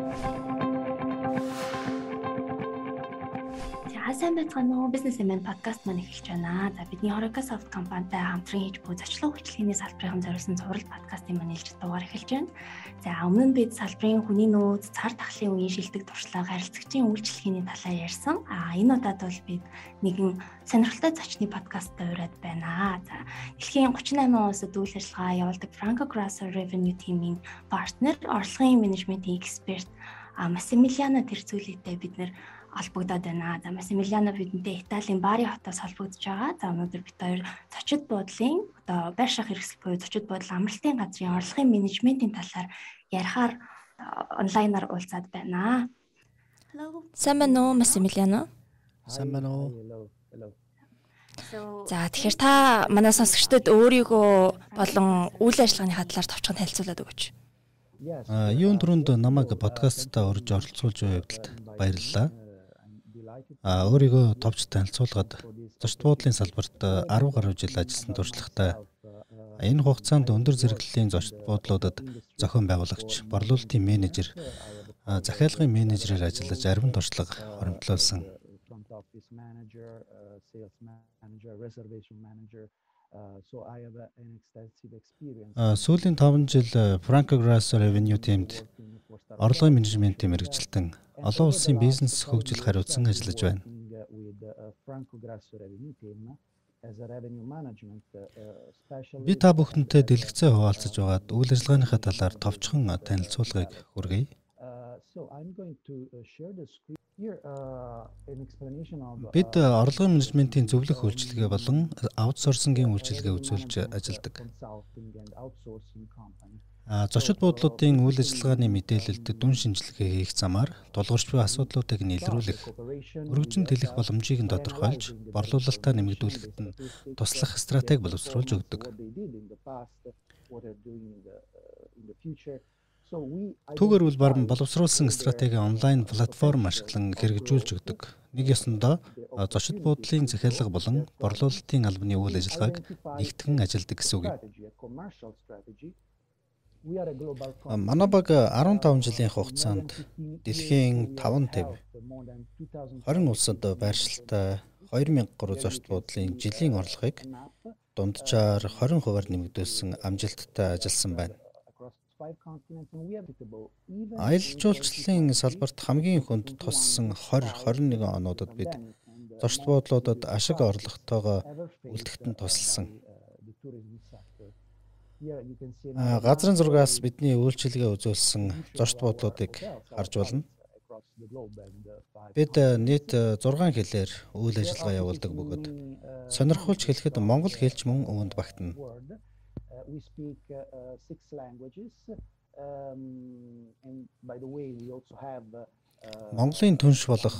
Thank you. Сайн байцгаана уу? Business Man podcast маань эхэлж байна. За бидний Horeca Soft компанитай хамтран хийж буй зочлог хөтөлбөрийн салбарын зориулсан цуврал подкастын маань ээлж дугаар эхэлж байна. За өмнө нь бид салбарын хүний нөөц, цар тахлын үеийн шилдэг туршлага, харилцагчийн үйлчлэгээний талаар ярьсан. А энэ удаад бол бид нэгэн сонирхолтой зочны подкасттай ураад байна. За дэлхийн 38 улсад үйл ажиллагаа явуулдаг Franco Grasso Revenue Team-ийн партнер, орлогын менежментийн эксперт Массимилиано Тэрцүүлитэй бид нэр холбогдоод байна. За Массимилиано бидэнтэй Италийн Бари хотоос холбогдож байгаа. За өнөөдөр бид хоёр зочид буудлын одоо байр шах хэрэгсэл буюу зочид буудал амралтын газрын орлогын менежментийн талаар ярихаар онлайнаар уулзаад байна. Сайн байна уу Массимилиано? Сайн байна уу? За тэгэхээр та манай сонсогчдод өөрийгөө болон үйл ажиллагааныхаа талаар товчхон танилцуулаад өгөөч. А юун түрүүнд намайг подкастта орж оролцуулж буй явдалд баярлалаа. А өөрийгөө товч танилцуулгаад зочд буудлын салбарт 10 гаруй жил ажилласан туршлагатай энэ хугацаанд өндөр зэрэглэлийн зочд буудлуудад зохион байгуулагч, борлуулалтын менежер, захиалгын менежерээр ажиллаж арвин туршлага хоримтлуулсан. Сүүлийн 5 жил Franco Grasso Revenue Team-д орлогын менежментийн мэрэгжилтэн олон улсын бизнес хөгжил хариуцсан ажиллаж байна. Би та бүхэнтэй дэлгэцээ хуваалцаж байгаад үйл ажиллагааныхаа талаар товчхон танилцуулгыг хүргэе. Бид орлогын менежментийн зөвлөх үйлчилгээ болон аутсорсингийн үйлчилгээ үзүүлж ажилладаг. А зочид буудлуудын үйл ажиллагааны мэдээлэлд дүн шинжилгээ хийх замаар тулгарч буй асуудлуудыг нийлрүүлэх, өргөжин тэлэх боломжийг нь тодорхойлж, борлуулалтаа нэмэгдүүлэхэд нь туслах стратеги боловсруулж өгдөг. Түүгээр үл баран боловсруулсан стратеги онлайн платформ ашиглан хэрэгжүүлж өгдөг. Нэг ёсондоо зочид буудлын захиалга болон борлуулалтын албаны үйл ажиллагааг нэгтгэн ажилладаг гэсэн үг юм. Манай баг 15 жилийн хугацаанд дэлхийн 5 төв 20 улсад байршилтай 2003 зочд буудлын жилийн орлогыг дунджаар 20%-аар нэмэгдүүлсэн амжилттай ажилласан байна. Аялал жуулчлалын салбарт хамгийн хүнд туссан 20 21 онуудад бид зочд буудлуудад ашиг орлоготойгоо үлдэхтэн тусалсан. Газрын зургаас бидний үйлчилгээ үзүүлсэн зочд буудлуудыг харж болно. Бид нийт 6 хэлээр үйл ажиллагаа явуулдаг бөгөөд сонирхолж хэлэхэд монгол хэлч мөн өвөнд багтана. We speak uh, six languages. Have Монголын түнш болох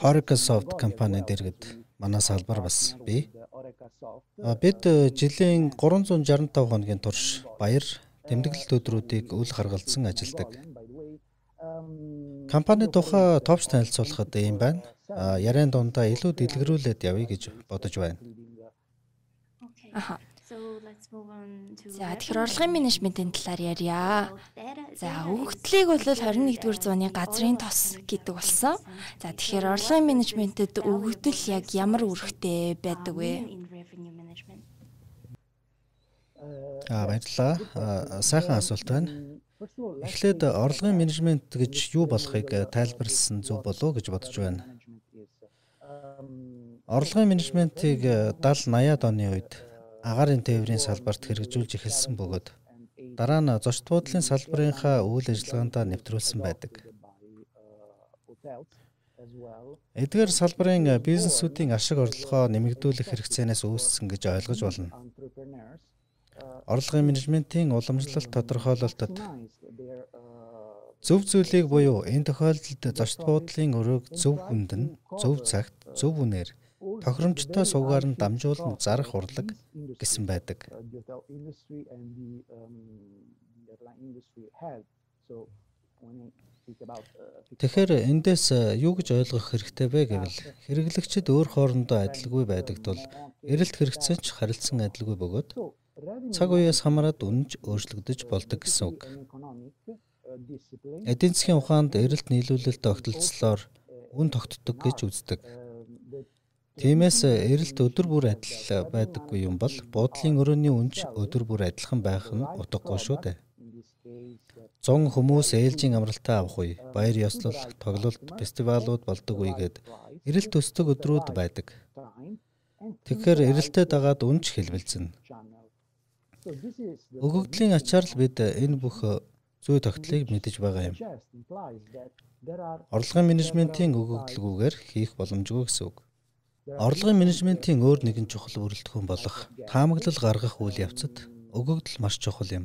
Horeca Soft компани дэргэд манай салбар бас бий. Бид жилийн 365 хоногийн турш баяр тэмдэглэлт өдрүүдийг үл харгалзан ажилладаг. Компани тухай товч танилцуулахад юм байна. Яриан дундаа илүү дэлгэрүүлээд явъя гэж бодож байна. Аха. За тэгэхээр орлогын менежментийн талаар ярья. За өгөгдлийг бол 21-р зууны газрын тос гэдэг болсон. За тэгэхээр орлогын менежментэд өгөгдөл яг ямар үүрэгтэй байдаг вэ? Аа баярлалаа. Сайхан асуулт байна. Эхлээд орлогын менежмент гэж юу болохыг тайлбарласан зөв болов уу гэж бодож байна. Орлогын менежментийг 70 80-аад оны үед агаарын тээврийн салбарт хэрэгжүүлж эхэлсэн бөгөөд дараа нь зочд буудлын салбарынхаа үйл ажиллагаандаа нэвтрүүлсэн байдаг. Эдгээр салбарын бизнесүүдийн ашиг орлогоо нэмэгдүүлэх хэрэгцээнээс үүссэн гэж ойлгож болно. Орлогын менежментийн уламжлалт тодорхойлолтод зөв зүйлийг буюу энэ тохиолдолд зочд буудлын өрөөг зөв хүндэн, зөв цагт, зөв үнээр тохиромжтой сувгаар нь дамжуулан зарах урлаг гэсэн байдаг. Тэгэхээр эндээс юу гэж ойлгох хэрэгтэй вэ гэвэл хэрэглэгчид өөр хоорондоо адилгүй байдаг тул эрэлт хэрэгцээ ч харилцан адилгүй бөгөөд цаг үеэс хамаарат үнэнч өөрчлөгдөж болдог гэсэн үг. эдийн засгийн ухаанд эрэлт нийлүүлэлт огтлцлоор үн тогтдог гэж үздэг. Тиймээс эрэлт өдөр бүр адил байдаггүй юм бол буудлын өрөөний үнж өдөр бүр адилхан байх нь утгагүй шүү дээ. 100 хүмүүс ээлжийн амралтаа авах үе, баяр ёслол, тоглолт, фестивалууд болдог үегээд эрэлт өсдөг өдрүүд байдаг. Тэгэхээр эрэлтэд дагаад үнж хэлбэлцэнэ. Өгөгдлийн ачаар л бид энэ бүх зүй тогтлыг мэдэж байгаа юм. Орлогын менежментийн өгөгдлгүйгээр хийх боломжгүй гэсэн үг. Орлогын менежментийн өөр нэгэн чухал бүрэлдэхүүн болох таамаглал гаргах үйл явцад өгөгдөл маш чухал юм.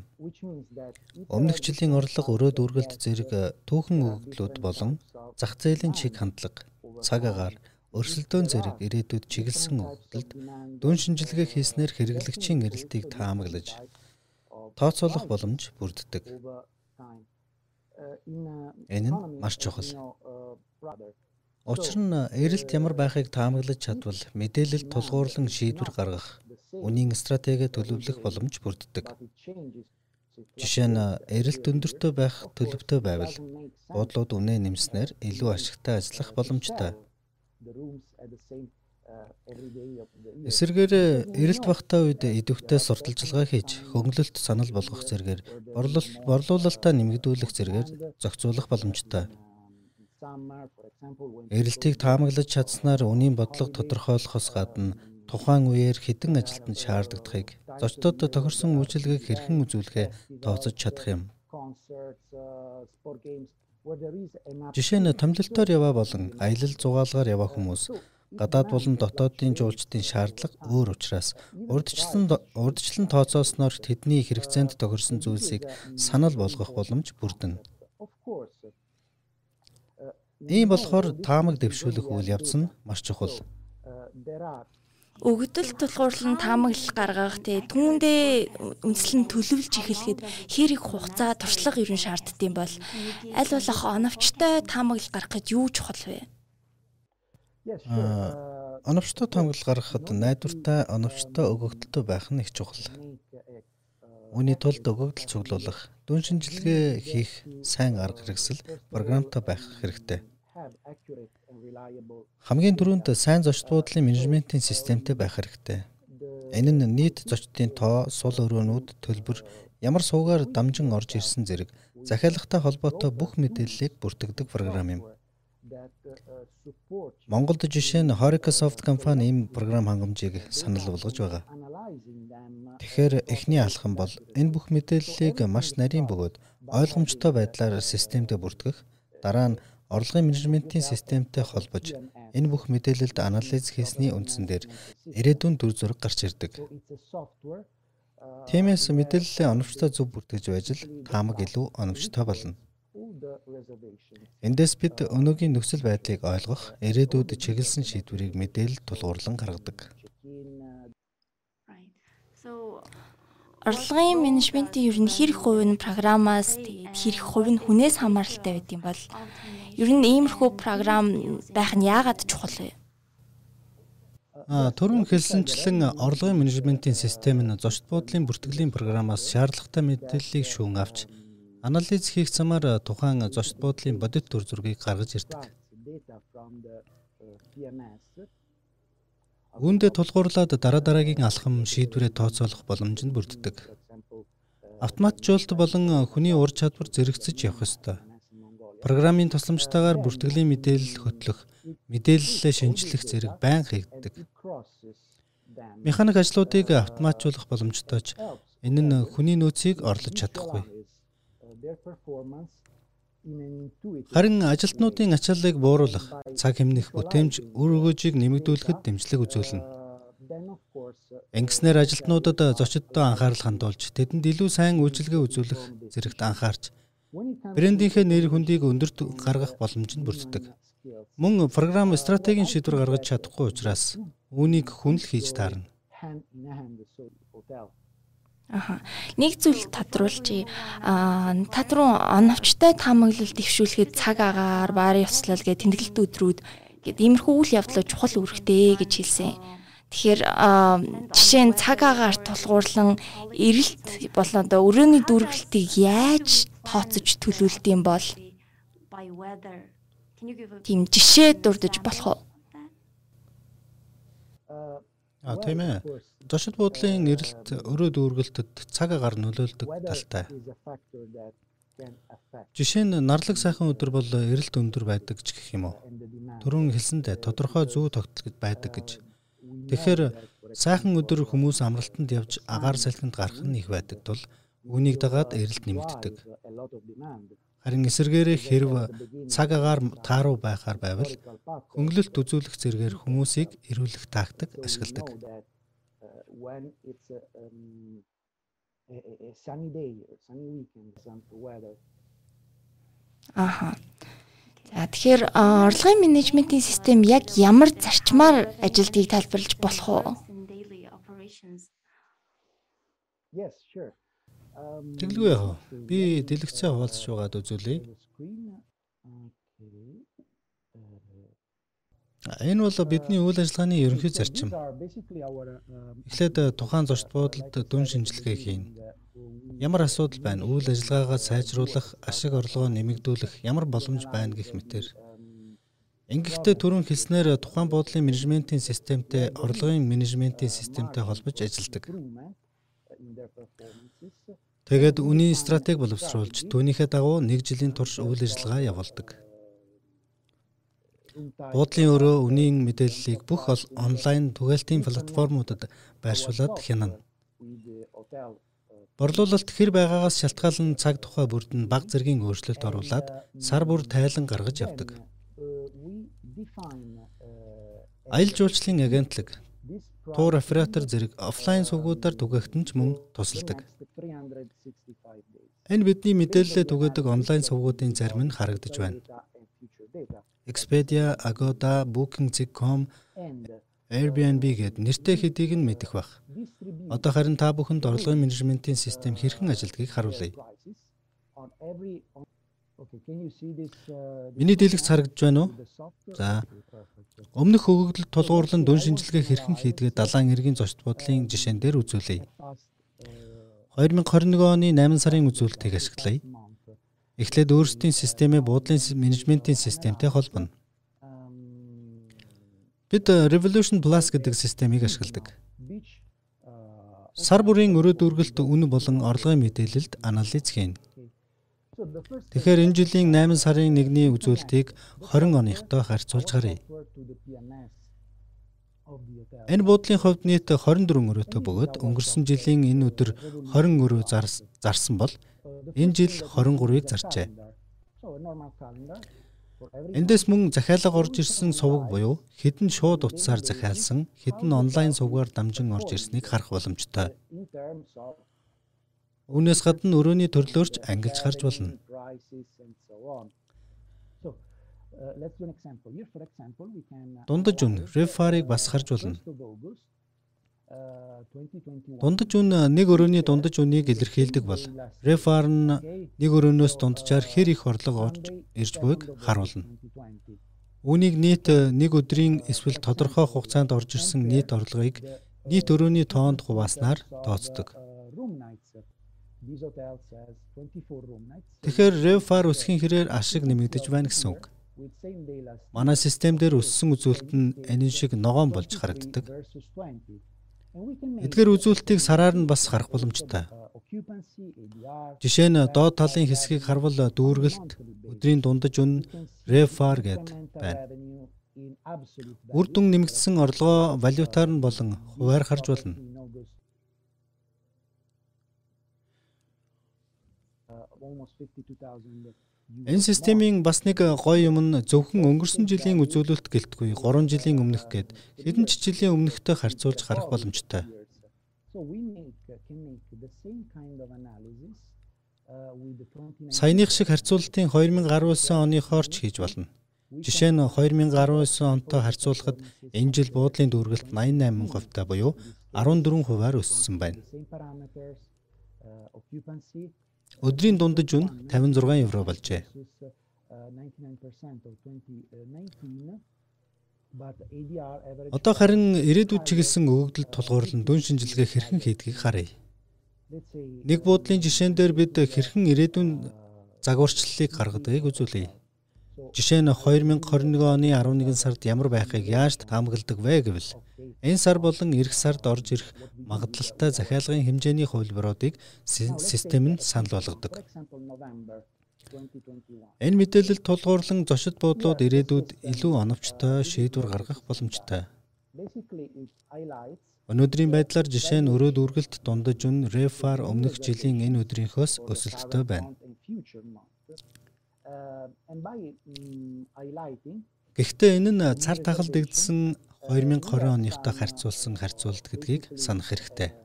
Өмнөх жилийн орлого өрөөд үргэлт зэрэг түүхэн өгөгдлүүд болон зах зээлийн чиг хандлага, цаг агаар, өрсөлдөөн зэрэг ирээдүйд чиглэсэн өгөгдөлд дүн шинжилгээ хийснээр хэрэглэгчийн эрэлтийг таамаглаж тооцоолох боломж бүрддэг. Энэ нь маш чухал. Учир нь эрэлт ямар байхыг таамаглаж чадвал мэдээлэл тулгуурлан шийдвэр гаргах, үнийн стратеги төлөвлөх боломж бүрддэг. Жишээ нь эрэлт өндөртөө байх төлөвтэй байвал буудлууд үнэ нэмснээр илүү ашигтай ажиллах боломжтой. Эсвэргээр эрэлт багтаа үед идэвхтэй сурталчилгаа хийж хөнгөлөлт санал болгох зэргээр борлуулалтаа нэмэгдүүлэх зэргээр зохицуулах боломжтой. Эрэлтийг таамаглаж чадсанаар үнийн бодлого тодорхойлохоос гадна тухайн үеэр хэдэн ажилтнад шаардлагадахыг зочдод тохирсон үйлчилгээг хэрхэн үзүүлэхээ тооцож чадах юм. Жишээ нь томилолтоор яваа болон аялал зугаалгаар яваа хүмүүс гадаад болон дотоодын жуулчдын шаардлага өөр учраас урдчлан урдчлан тооцоосноор тэдний хэрэгцээнд тохирсон зүйлсийг санал болгох боломж бүрдэнэ. Ийм болохоор таамаг дэвшүүлэх үйл явц нь маш чухал. Өгдөл тулгуурлан таамаглал гаргах тий түүндээ үнслэн төлөвлөж эхлэхэд хэрэг хугацаа туршлага ерөн шаарддсан бол аль болох оновчтой таамаглал гаргахад юу чухал вэ? Оновчтой таамаглал гаргахад найдвартай оновчтой өгөгдөлтөй байх нь их чухал. Үүний тулд өгөгдөл цуглуулах, дүн шинжилгээ хийх сайн арга хэрэгсэл програмтай байх хэрэгтэй. Хамгийн түрүүнд сайн зочд буудлын менежментийн системтэй байх хэрэгтэй. Энэ нь нийт зочдын тоо, сул өрөөнүүд, төлбөр, ямар суугаар дамжин орж ирсэн зэрэг захиалгатай холбоотой бүх мэдээллийг бүртгэдэг програм юм. Монголд жишээ нь Horeca-Soft компани ийм програм хангамжийг санал болгож байгаа. Тэгэхээр эхний алхам бол энэ бүх мэдээллийг маш нарийн бөгөөд ойлгомжтой байдлаар системдээ бүртгэх, дараа нь орлогын менежментийн системтэй холбож энэ бүх мэдээлэлд анализ хийсний үндсэн дээр ирээдүйн дүр зураг гарч ирдэг. Тиймээс мэдээллийн оновчтой зөв бүртгэж байж л таамаг илүү оновчтой болно. Эндээс бид өнөөгийн нөхцөл байдлыг ойлгох, ирээдүйд чиглэсэн шийдвэрийг мэдээлэл тулгуурлан гаргадаг. Орлогын менежментийн ер нь хэрэг хувь нь програмаас тэгээд хэрэг хувь нь хүнээс хамааралтай байд юм бол ер нь иймэрхүү програм байх нь яагаад чухал вэ? Түрүүн хэлсэнчлэн орлогын менежментийн систем нь зочд буудлын бүртгэлийн програмаас шаардлагатай мэдээллийг шүүн авч анализ хийх замаар тухайн зочд буудлын бодит төр зургийг гаргаж ирдэг. Үүндээ тулгуурлаад дараа дараагийн алхам шийдвэрээ тооцоолох боломж нь бүрддэг. Автоматжуулалт болон хүний ур чадвар зэрэгцэж явах ёстой. Программын тусламжтайгаар бүртгэлийн мэдээлэл хөтлөх, мэдээлэлээ шинжлэх зэрэг байнга хийгддэг. Механик ажлуудыг автоматжуулах боломжтой ч энэ нь хүний нөөцийг орлож чадахгүй. Харин ажилтнуудын ачааллыг бууруулах, цаг хэмнэх бүтээмж үр өгөөжийг нэмэгдүүлэхэд дэмжлэг үзүүлнэ. Ингэснээр ажилтнуудад зочддоо анхаарал хандуулж, тэдэнд илүү сайн үйлчилгээ үзүүлэх зэрэгт анхаарч, брендийнхээ нэр хүндийг өндөрт гаргах боломж нь бүрддэг. Мөн програм стратегийн шийдвэр гаргаж чадахгүй учраас үүнийг хүн л хийж таарна. Аха. Нэг зүйл тодруулчи. Аа тадруу оновчтой таамаглал дэвшүүлэхэд цаг агаар, баар явцлал гэх тэмдэглэлт өдрүүд гэд иймэрхүү үйл явдлаа чухал үүрэгтэй гэж хэлсэн. Тэгэхээр жишээ нь цаг агаар тулгуурлан эрэлт болон одоо өрөөний дүүргэлтийг яаж тооцож төлөвлөдөм бол тийм жишээ дурдж болох уу? А тийм ээ. Зочид буудлын эрэлт өрөө дүүргэлтэд цаг агаар нөлөөлдөг талтай. Жишээ нь нарлаг сайхан өдөр бол эрэлт өндөр байдаг ч гэх юм уу. Төрөн хэлсэндээ тодорхой зүү тогтол байдаг гэж. Тэгэхээр сайхан өдөр хүмүүс амралтанд явж агаар салхинд гарах нь их байдаг тул үүнийг дагаад эрэлт нэмэгддэг. Харин эсэргээрээ хэрв цаг агаар тааруу байхаар байвал хөнгөлөлт үзүүлэх зэргээр хүмүүсийг эрүүлэх тактик ашигладаг. Аха. За тэгэхээр орлогын менежментийн систем яг ямар зарчмаар ажилдгийг тайлбарлаж болох уу? Yes, sure. Тэглгүй яах вэ? Би дэлгэцээ хуваалцж байгаад үзүүлье. Энэ бол бидний үйл ажиллагааны ерөнхий зарчим. Эхлээд тухайн зочд буудалд дүн шинжилгээ хийн. Ямар асуудал байна? Үйл ажиллагаагаа сайжруулах, ашиг орлогоо нэмэгдүүлэх ямар боломж байна гэх мэтэр. Ингэхдээ түрүүн хэлснээр тухайн буудлын менежментийн системтэй орлогын менежментийн системтэй холбож ажилладаг. Тэгээд үнийн стратеги боловсруулж түүнийхээ дагуу нэг жилийн турш үйл ажиллагаа явуулдаг. Буудлын өрөө үнийн мэдээллийг бүх онлайн түгээлтийн платформудад байршуулад хянана. Борлуулалт хэр байгаагаас шалтгаалan цаг тухай бүрд нь баг зэргийн өөрчлөлт оруулад сар бүр тайлан гаргаж явдаг. Аялал жуулчлалын агентлаг Тур оператор зэрэг офлайн сувгуудаар түгээгтэн ч мөн тусалдаг. Энэ бидний мэдээлэлээ түгээдэг онлайн сувгуудын зарим нь харагдаж байна. Expedia, Agoda, Booking.com, Airbnb гээд нэртэй хэдийг нь мэдэх бах. Одоо харин та бүхэнд орлогын менежментийн систем хэрхэн ажилладгийг харуулъя. Миний дэлгэц харагдж байна уу? За. Өмнөх өгөгдөлд тулгуурлан дүн шинжилгээ хэрхэн хийдгээ далайн эргийн зочд бодлын жишээн дээр үзүүлье. 2021 оны 8 сарын үзүүлэлтийг ашиглая. Эхлээд өөрсдийн системээ буудлын менежментийн системтэй холбоно. Бид Revolution Plus гэдэг системийг ашигладаг. Сар бүрийн өрөө дүүргэлт үн болон орлогын мэдээлэлд анализ хийнэ. Тэгэхээр энэ жилийн 8 сарын 1-ний үзүүлэлтийг 20 оныхтой харьцуулж харъя. Энэ буудлын хувьд нийт 24 өрөөтэй бөгөөд өнгөрсөн жилийн энэ өдөр 20 өрөө зарсан бол энэ жил 23-ыг зарчээ. Эндээс мөн захиалга орж ирсэн сувг буюу хэдэн шууд утсаар захиалсан, хэдэн онлайн сувгаар дамжин орж ирснийг харах боломжтой. Үүнээс гадна өрөөний төрлөөрч ангилж харж болно. Дундаж үн рефарыг бас харж болно. Дундаж үн нэг өрөөний дундаж үнийг илэрхийлдэг бол рефар нь нэг өрөөнөөс дунджаар хэр их орлого орж ирж буйг харуулна. Үүнийг нийт нэг өдрийн эсвэл тодорхой хугацаанд орж ирсэн нийт орлогыг нийт өрөөний тоонд хувааснаар тооцдог. Тэгэхээр RevFar өсхийн хэрээр ашиг нэмэгдэж байна гэсэн үг. Манай систем дээр өссөн үзүүлэлт нь энэ шиг ногоон болж харагддаг. Эдгээр үзүүлэлтийг сараар нь бас харах боломжтой. Жишээ нь доод талын хэсгийг харвал дүүргэлт өдрийн дундаж үн RevFar гэд байна. Үр дүн нэмэгдсэн орлогоо валютаар нь болон хуваар харж болно. Энэ системийн бас нэг гоё юм нь зөвхөн өнгөрсөн жилийн үзүүлэлт гэлтгүй 3 жилийн өмнөх гээд хэдэн ч жилийн өмнөхтэй харьцуулж харах боломжтой. Саяных шиг харьцуулалтын 2019 оны хоорч хийж болно. Жишээ нь 2019 онтой харьцуулахад энэ жил буудлын дүүргэлт 88% та буюу 14 хувиар өссөн байна. Өдрийн дундаж үн 56 евро болжээ. Одоо харин ирээдүйд чиглэсэн өгөгдөлд тулгуурлан дүн шинжилгээ хэрхэн хийдгийг харъя. Нэг буудлын жишээн дээр бид хэрхэн ирээдүйн загварчлалыг гаргадгийг үзүүлье. Жишээ нь 2021 оны 11 сард ямар байхыг яаж таамагладаг вэ гэвэл энэ сар болон эх сард орж ирэх магадлалтай захиалгын хэмжээний хувилбаруудыг систем нь санал болгодог. Энэ мэдээлэл тулгуурлан зочид буудлууд ирээдүйд илүү оновчтой шийдвэр гаргах боломжтой. Өнөөдрийн байдлаар жишээ нь өрөө дүүргэлт дундаж үн рефар өмнөх жилийн энэ өдрийнхөөс өсөлттэй байна. Гэхдээ энэ нь цар тахалдагдсан 2020 оныхтой харьцуулсан харьцуулт гэдгийг санах хэрэгтэй.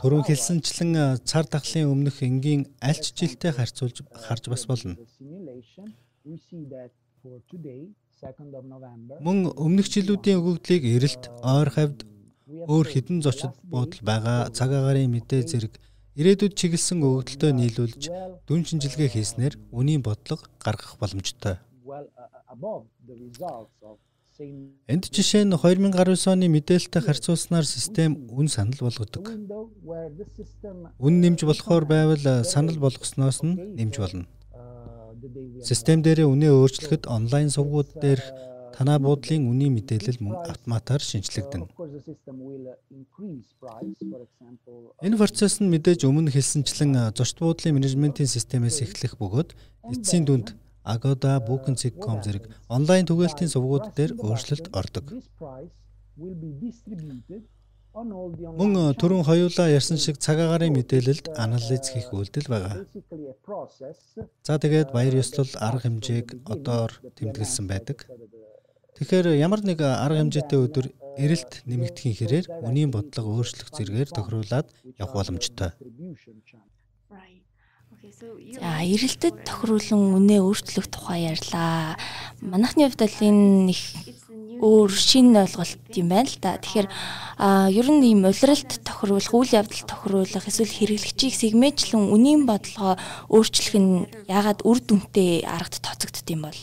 Төрөн хэлсэнчлэн цар тахлын өмнөх энгийн аль ч жилтэй харьцуулж харж бас болно. Мөн өмнөх жилүүдийн өгөгдлийг эрэлт, ойр хавьд өөр хідэн зочид буудал байгаа цаг агаарын мэдээ зэрэг ирээдүйд чиглэсэн өгөгдөлтөд нийлүүлж дүн шинжилгээ хийснээр үнийн бодлого гаргах боломжтой. Энд жишээ нь 2019 оны мэдээлэлтэй харьцуулснаар систем үн санал болгодог. Үн нэмж болохоор байвал санал болгосноос нь нэмж болно. Систем дээрээ үнэ өөрчлөхөд онлайн сувгууд дээр танаа буудлын үнийн мэдээлэл мөн автоматар шинжлэгдэнэ. Энэ процесс нь мэдээж өмнө хэлсэнчлэн зочд буудлын менежментийн системээс эхлэх бөгөөд эцсийн дүнд Agoda, Booking.com зэрэг онлайн түгээлтийн сувгууд дээр өөрчлөлт ордог. Мөн түрүүн хоёулаа ярьсан шиг цаг агаарын мэдээлэлд анализ хийх үйлдэл байгаа. За тэгээд баяр ёслол арга хэмжээг одоор тэмдэглэсэн байдаг. Тэгэхээр ямар нэг арга хэмжээтэй өдөр эрэлт нэмэгдэхийн хэрээр үнийн бодлого өөрчлөх зэргээр тохируулаад явах боломжтой. За эрэлтэд тохируулан үнэ өөрчлөх тухай ярьлаа. Манайхны хувьд л энэ их өөр шинэ ойлголт юм байна л да. Тэгэхээр ер нь ийм улиралт тохируулах, үйл явдал тохируулах эсвэл хэрэглэгчийг сегментчлэн үнийн бодлогоо өөрчлөх нь яагаад үр дүнтэй аргад тооцогдд юм бол?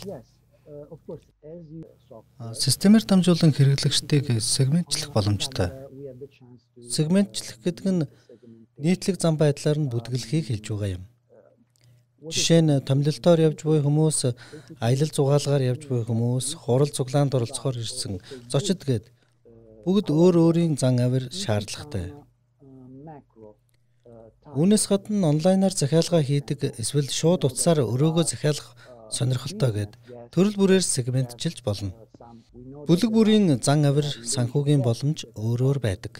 Системээр дамжуулан хэрэглэгчдийг сегментчлэх боломжтой. Сегментчлэх гэдэг нь нийтлэг зам байдлаар нь бүдгэлхийг хэлж байгаа юм. Жишээ нь томилолтоор явж буй хүмүүс, аялал зугаалгаар явж буй хүмүүс, хурал цуглаанд оролцохоор ирсэн зочид гээд бүгд өөр өөрийн зан авир шаардлагатай. Үүнээс гадна онлайнаар захиалга хийдэг эсвэл шууд утсаар өрөөгөө захиалах сонирхолтой гээд төрөл бүрээр сегментчилж болно. Бүлэг бүрийн зан авир санхүүгийн боломж өөр өөр байдаг.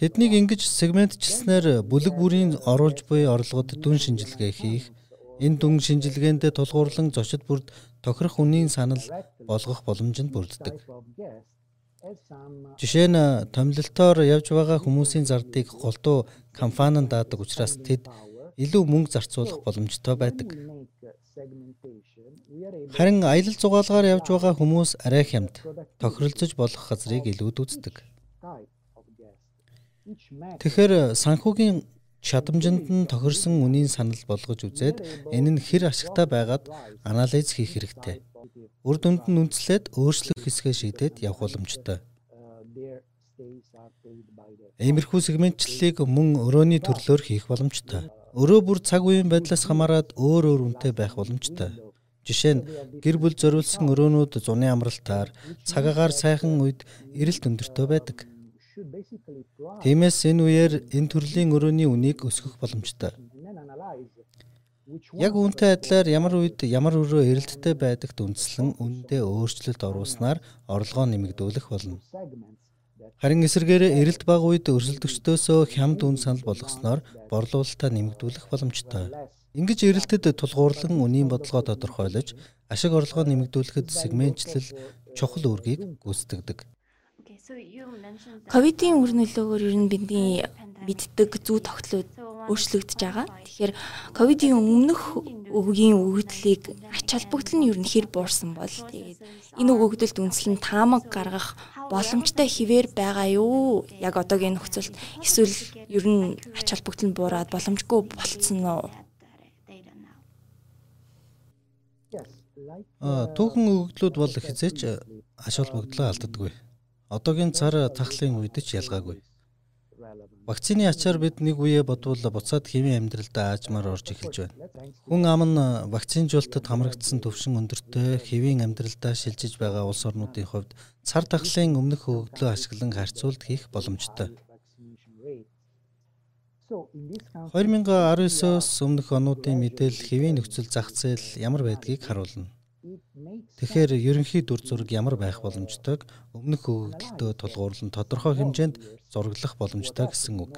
Тэднийг ингэж сегментчилснээр бүлэг бүрийн оруулж буй орлогод дүн шинжилгээ хийх, энэ дүн шинжилгээндээ тулгуурлан зочид бүрд тохирох үнийн санал болгох боломжинд бүрддэг. Жишээ нь томилолтоор явж байгаа хүмүүсийн зардыг голдуу компани нь даадаг учраас тэд илүү мөнгө зарцуулах боломжтой байдаг. Харин аялал зугаалгаар явж байгаа хүмүүс арай хямд тохиролцож болох газрыг илүүд үздэг. Тэгэхээр санхүүгийн чадамжинд нь тохирсон үнийн санал болгож үзээд энэ нь хэр ашигтай байгаад анализ хийх хэрэгтэй. Үр дүнд нь үндэслээд өөрчлөх хэсгээ шийдээд явах боломжтой. Иймэрхүү сегментчлэлийг мөн өрөөний төрлөөр хийх боломжтой. Өрөө бүр цаг үеийн байдлаас хамаарат өөр өөр үнэтэй байх боломжтой. Жишээ нь гэр бүл зориулсан өрөөнүүд зуны амралтаар цагаагаар сайхан үед эрэлт өндөртөө байдаг. Тиймээс энэ үеэр энэ төрлийн өрөөний үнийг өсгөх боломжтой. Яг үүнтэй адилаар ямар үед ямар өрөө эрэлттэй байдагт үндслэн үндэ өөрчлөлт оруулснаар орлогоо нэмэгдүүлэх болно. Харин эсвэргээр эрэлт баг үед өрсөлдөгчдөөсөө хямд үн санал болгосноор борлуулалтаа нэмэгдүүлэх боломжтой. Ингэж эрэлтэд тулгуурлан үнийн бодлогоо тодорхойлож ашиг орлогоо нэмэгдүүлэхэд сегментчлэл чухал үүргийг гүйцэтгэдэг. Ковидын үр нөлөөгөөр ер нь бидний мэддэг зүй тогтлууд өөрчлөгдөж байгаа. Тэгэхээр ковидын өмнөх өвгийн өгөгдлийг ач холбогдол нь ер нь хэр буурсан бол тэгээд энэ өгөгдөлд үндэслэн таамаг гаргах боломжтой хിവэр байгаа юу? Яг одоогийн нөхцөлд эсвэл ер нь ач холбогдол нь буураад боломжгүй болцсон уу? Аа түүхэн өгөгдлүүд бол хизээч ач холбогдлоо алддаггүй одоогийн цар тахлын үед ч ялгаагүй. Вакцины ачаар бид нэг үе бодвол буцаад хэвийн амьдралдаа аажмаар орж эхэлж байна. Хүн ам нь вакцинжуулалтад хамрагдсан төвшин өндөртэй хэвийн амьдралдаа шилжиж байгаа улс орнуудын хувьд цар тахлын өмнөх өгөгдлөө ашиглан харьцуулт хийх боломжтой. 2019-с өмнөх онуудын мэдээлэл хэвийн нөхцөл зах зээл ямар байдгийг харуулна. Тэгэхээр ерөнхий дүр зураг ямар байх боломжтойг өмнөх өгөгдөлтөө тулгуурлан тодорхой хэмжээнд зураглах боломжтой гэсэн үг.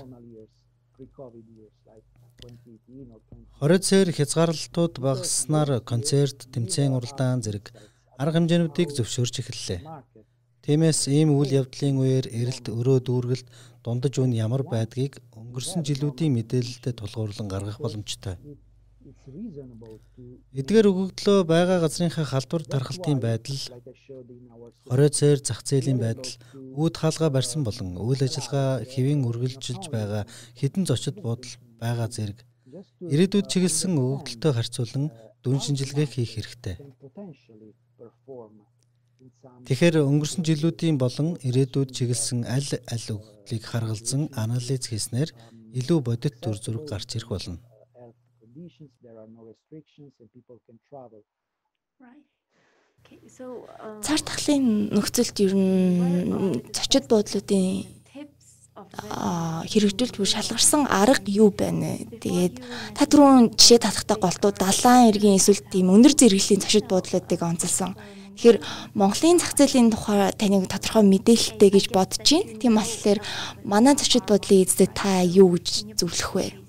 20 цээр хязгаарлалтууд багаснаар концерт, тэмцээн уралдаан зэрэг арга хэмжээнүүдийг зөвшөөрч эхэллээ. Тиймээс ийм үйл явдлын үеэр эрэлт өрөө дүүргэлт дундаж үн ямар байдгийг өнгөрсөн жилүүдийн мэдээлэлтэд тулгуурлан гаргах боломжтой. Эдгээр өгөгдлөө байгаа газрынхаа халдвар тархалтын байдал, хорой цээр зах зээлийн байдал, үүд хаалга барьсан болон үйл ажиллагаа хэвийн үргэлжилж байгаа хідэн зочид бодол байгаа зэрэг ирээдүйд чиглэсэн өгөгдөлтөй харьцуулан дүн шинжилгээ хийх хэрэгтэй. Тэгэхээр өнгөрсөн жилүүдийн болон ирээдүйд чиглэсэн аль аль өгөгдлийг харгалзан анализ хийснээр илүү бодит төр зүрэг гарч ирэх болно conditions, there are no restrictions and people can travel. Right. Цар тахлын нөхцөлд ер нь зочид буудлуудын хэрэгжүүлж буй шалгарсан арга юу байна вэ? Тэгээд та түрүүн жишээ татахтай голдуу далайн иргэн эсвэл тийм өндөр зэрэглэлийн зочид буудлуудыг онцолсон. Тэгэхээр Монголын зах зээлийн тухай таныг тодорхой мэдээлэлтэй гэж бодож байна. Тийм болохоор манай зочид буудлын эзэд та юу гэж зөвлөх вэ?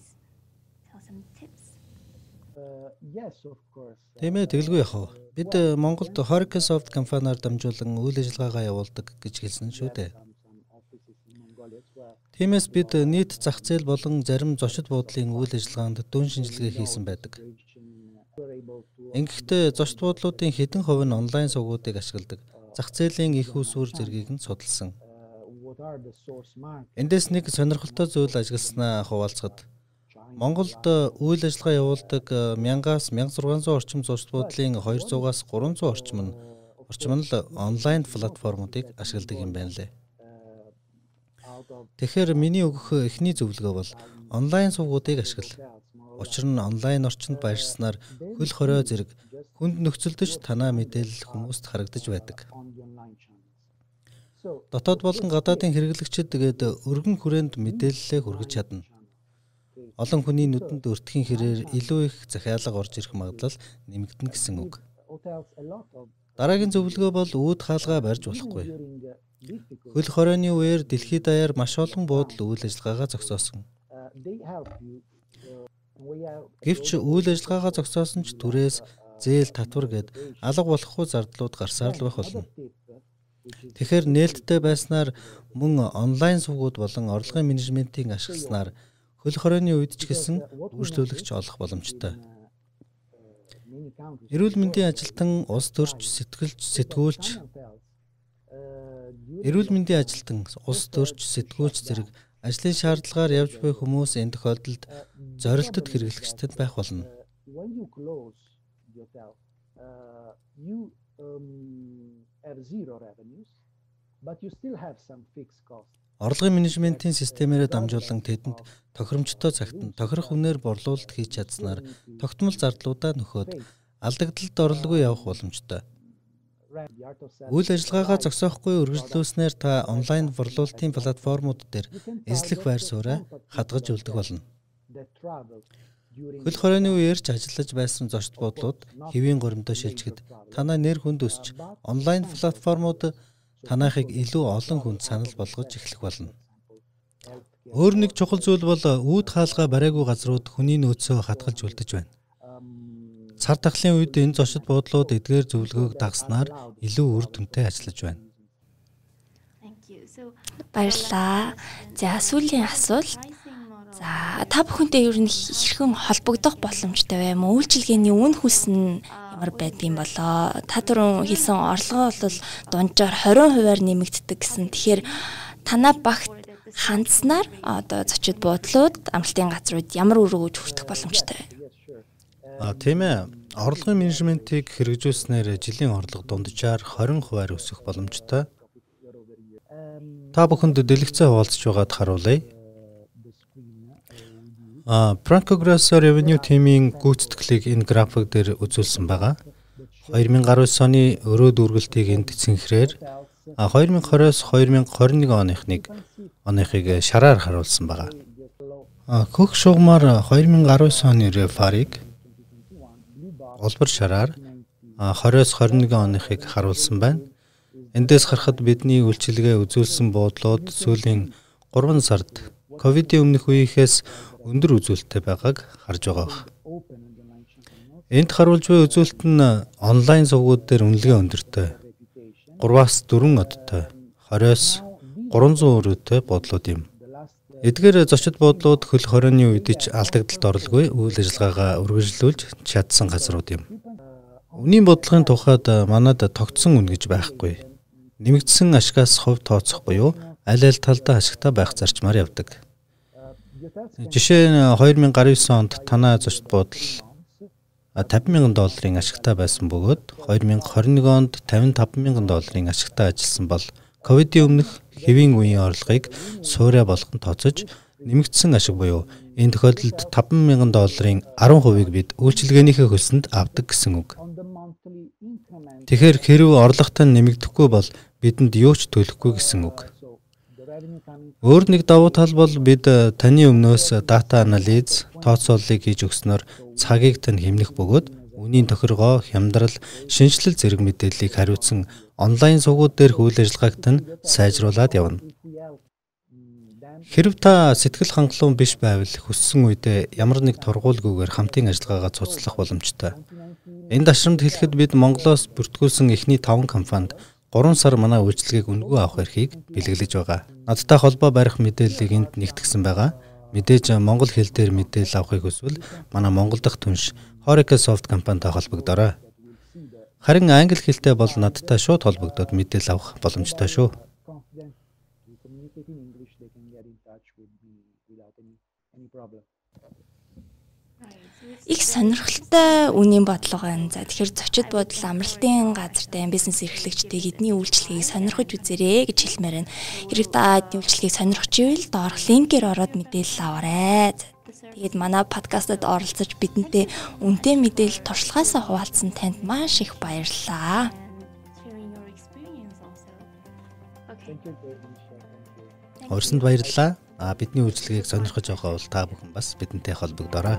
Тийм ээ тэгэлгүй яах вэ? Бид э, Монголд Horizonsoft компаниар дамжуулан үйл ажиллагаагаа явуулдаг гэж хэлсэн шүү дээ. Тиймээс бид э, нийт зах зээл болон зарим зочид буудлын үйл ажиллагаанд дүн шинжилгээ хийсэн байдаг. Ингэхдээ зочид буудлуудын хэдэн хувь нь онлайн сувгуудыг ашигладаг. Зах зээлийн их усүр зэргийг нь судалсан. Эндээс нэг сонирхолтой зүйл ажигласнаа хуваалцахад Монголд э, үйл ажиллагаа явуулдаг 1000-аас 1600 орчим зурц буудлын 200-аас 300 орчим нь орчим нь л онлайн платформуудыг ашигладаг юм байна лээ. Тэгэхээр миний өгөх эхний зөвлөгөө бол онлайн сувгуудыг ашигла. Учир нь онлайн орчинд байршснаар хөл хорой зэрэг хүнд нөхцөлдөж танаа мэдээлэл хүмүүст харагдаж байдаг. Дотоод болон гадаадын хэрэглэгчид тэгээд өргөн хүрээнд мэдээлэлээ хүргэж чадна олон хүний нүдэнд өртгийн хэрээр илүү их захиалга орж ирэх магадлал нэмэгдэнэ гэсэн үг. Дараагийн зөвлөгөө бол үүд хаалгаа барьж болохгүй. Хөл хорооны үеэр дэлхийд даяар маш олон буудал үйл ажиллагаагаа зогсоосон. Гэвч үйл ажиллагаагаа зогсоосон ч түрээс зээл татвар гэд алга болохгүй зардлууд гарсаар л байх болно. Тэгэхээр нээлттэй байснаар мөн онлайн сувгууд болон орлогын менежментийг ашигласнаар хөл хорооны үед ч гэсэн үйлчлүүлэгч олох боломжтой. Эрүүл мэндийн ажилтан улс төрч сэтгэлж сэтгүүлч эрүүл мэндийн ажилтан улс төрч сэтгүүлч зэрэг ажлын шаардлагаар явж буй хүмүүс энэ тохиолдолд зорилтод хэрэглэгчтэй байх болно. You um, have zero revenues, but you still have some fixed costs. Орлогын менежментийн системээрээ дамжуулан тэдэнд тохиромжтой цагт нь тохирох үнээр борлуулалт хийж чадсанаар тогтмол зардлуудаа нөхөөд алдагдaltaд орлогоо явах боломжтой. Үйл ажиллагаагаа зогсоохгүй үргэлжлүүлснээр та онлайн борлуулалтын платформуд дээр эзлэх байр сууриа хадгаж үлдэх болно. Хөл хорооны үеэр ч ажиллаж байсан зочд буудлууд хэвийн горимдоо шилжихэд танай нэр хүнд өсч онлайн платформуд танайхыг илүү олон хүнд санал болгож эхлэх болно. Өөр нэг чухал зүйл бол үүд хаалга бариагүй газрууд хүний нөөцөө хатгалж үлдэж байна. Цар тахлын үед энэ зочид буудлууд эдгээр зөвлөгөөг дагснаар илүү үр дүнтэй ажиллаж байна. Баярлалаа. За сүүлийн асуулт. За та бүхэнтэй ер нь хэрхэн холбогдох боломжтой вэ? Үйлчилгээний үн хүс нь ямар байдгийм болоо. Та түрүүн хэлсэн орлогоо бол дунджаар 20%-аар нэмэгддэг гэсэн. Тэгэхээр танаа багт хандснаар одоо зочид буудлууд амралтын газрууд ямар үр өгөөж хүртэх боломжтой вэ? А тийм ээ. Орлогын менежментийг хэрэгжүүлснээр жилийн орлого дунджаар 20%-аар өсөх боломжтой. Та бүхэнд дэлгэцээ хуваалцж байгаад харуулъя. А Progress Revenue team-ийн гүйцэтгэлийг энэ график дээр үзүүлсэн байгаа. 2019 оны өрөө дүүргэлтийг энд цэнхрээр 2020-с 2021 оныхныг оныхыг шараар харуулсан байгаа. Хөх шугамар 2019 оны рефарыг улбар шараар 20-с 21 оныхыг харуулсан байна. Эндээс харахад бидний үйлчилгээ үзүүлсэн буудлууд сүүлийн 3 сард ковидын өмнөх үеийнхээс өндөр үзүүлэлттэй байгааг харж байгаа. Энд харуулж буй үзүүлэлт нь онлайн сувгууд дээр үнэлгээ өндөртэй. 3-аас 4 одтой 20-с 300 өрөөтэй бодлууд юм. Эдгээр зочид буудлууд хөл хорионы үед ч алдагдалт орлгүй үйл ажиллагаагаа үргэлжлүүлж чадсан газрууд юм. Үнийн бодлогын тухайд манад тогтсон үн гэж байхгүй. Нэмэгдсэн ашигаас хувь тооцох буюу аль аль талдаа ашигтай байх зарчмаар явдаг. Жишээ нь 2019 онд танай зочд буудал 50 мянган долларын ашигтай байсан бөгөөд 2021 онд 55 мянган долларын ашигтай ажилласан бол ковидын өмнөх хэвийн үеийн орлогыг суурай болгон тооцож нэмэгдсэн ашиг буюу энэ тохиолдолд 5 мянган долларын 10%-ийг бид үйлчилгээнийхээ хөлсөнд авдаг гэсэн үг. Тэгэхээр хэрв орлоготой нэмэгдэхгүй бол бидэнд юу ч төлөхгүй гэсэн үг. Өөр нэг давуу тал бол бид таны өмнөөс дата анализ, тооцооллыг хийж өгснөөр цагийг тань хэмнэх бөгөөд үнийн тохиргоо, хямдрал, шинжилэл зэрэг мэдээллийг хариуцсан онлайн сувгууд дээрх үйл ажиллагааг тань сайжруулад явна. Хэрв та сэтгэл хангалуун биш байвал хүссэн үедээ ямар нэг тургуулгүйгээр хамтын ажиллагаагаа цуцлах боломжтой. Энд ашрамд хэлэхэд бид Монголоос бүртгүүлсэн эхний 5 компанид 3 сар манай үйлчлэгийг үнэгүй авах эрхийг бэлгэлж байгаа. Надтай холбоо барих мэдээллийг энд нэгтгсэн байгаа. Мэдээж монгол хэл дээр мэдээлэл авахыг хүсвэл манай Монгол дахь түнш Horeca Soft компанитай холбогдорой. Харин англи хэлтэй бол надтай шууд холбогдоод мэдээлэл авах боломжтой шүү. Их сонирхолтой үнийн бодлого байна. За тэгэхээр зочид бодол амралтын газартай бизнес эрхлэгчтэй эдний үйлчлэгийг сонирхож үзээрэй гэж хэлмээр байна. Хэрэг та эдний үйлчлэгийг сонирхож ивэл доорх линкээр ороод мэдээлэл аваарай. Тэгээд манай подкастад оролцож бидэнтэй үнэтэй мэдээлэл туршлагаасаа хуваалцсан танд маш их баярлалаа. Урсанд баярлалаа. А бидний үйлчлэгийг сонирхож байгаа бол та бүхэн бас бидэнтэй холбогдорой.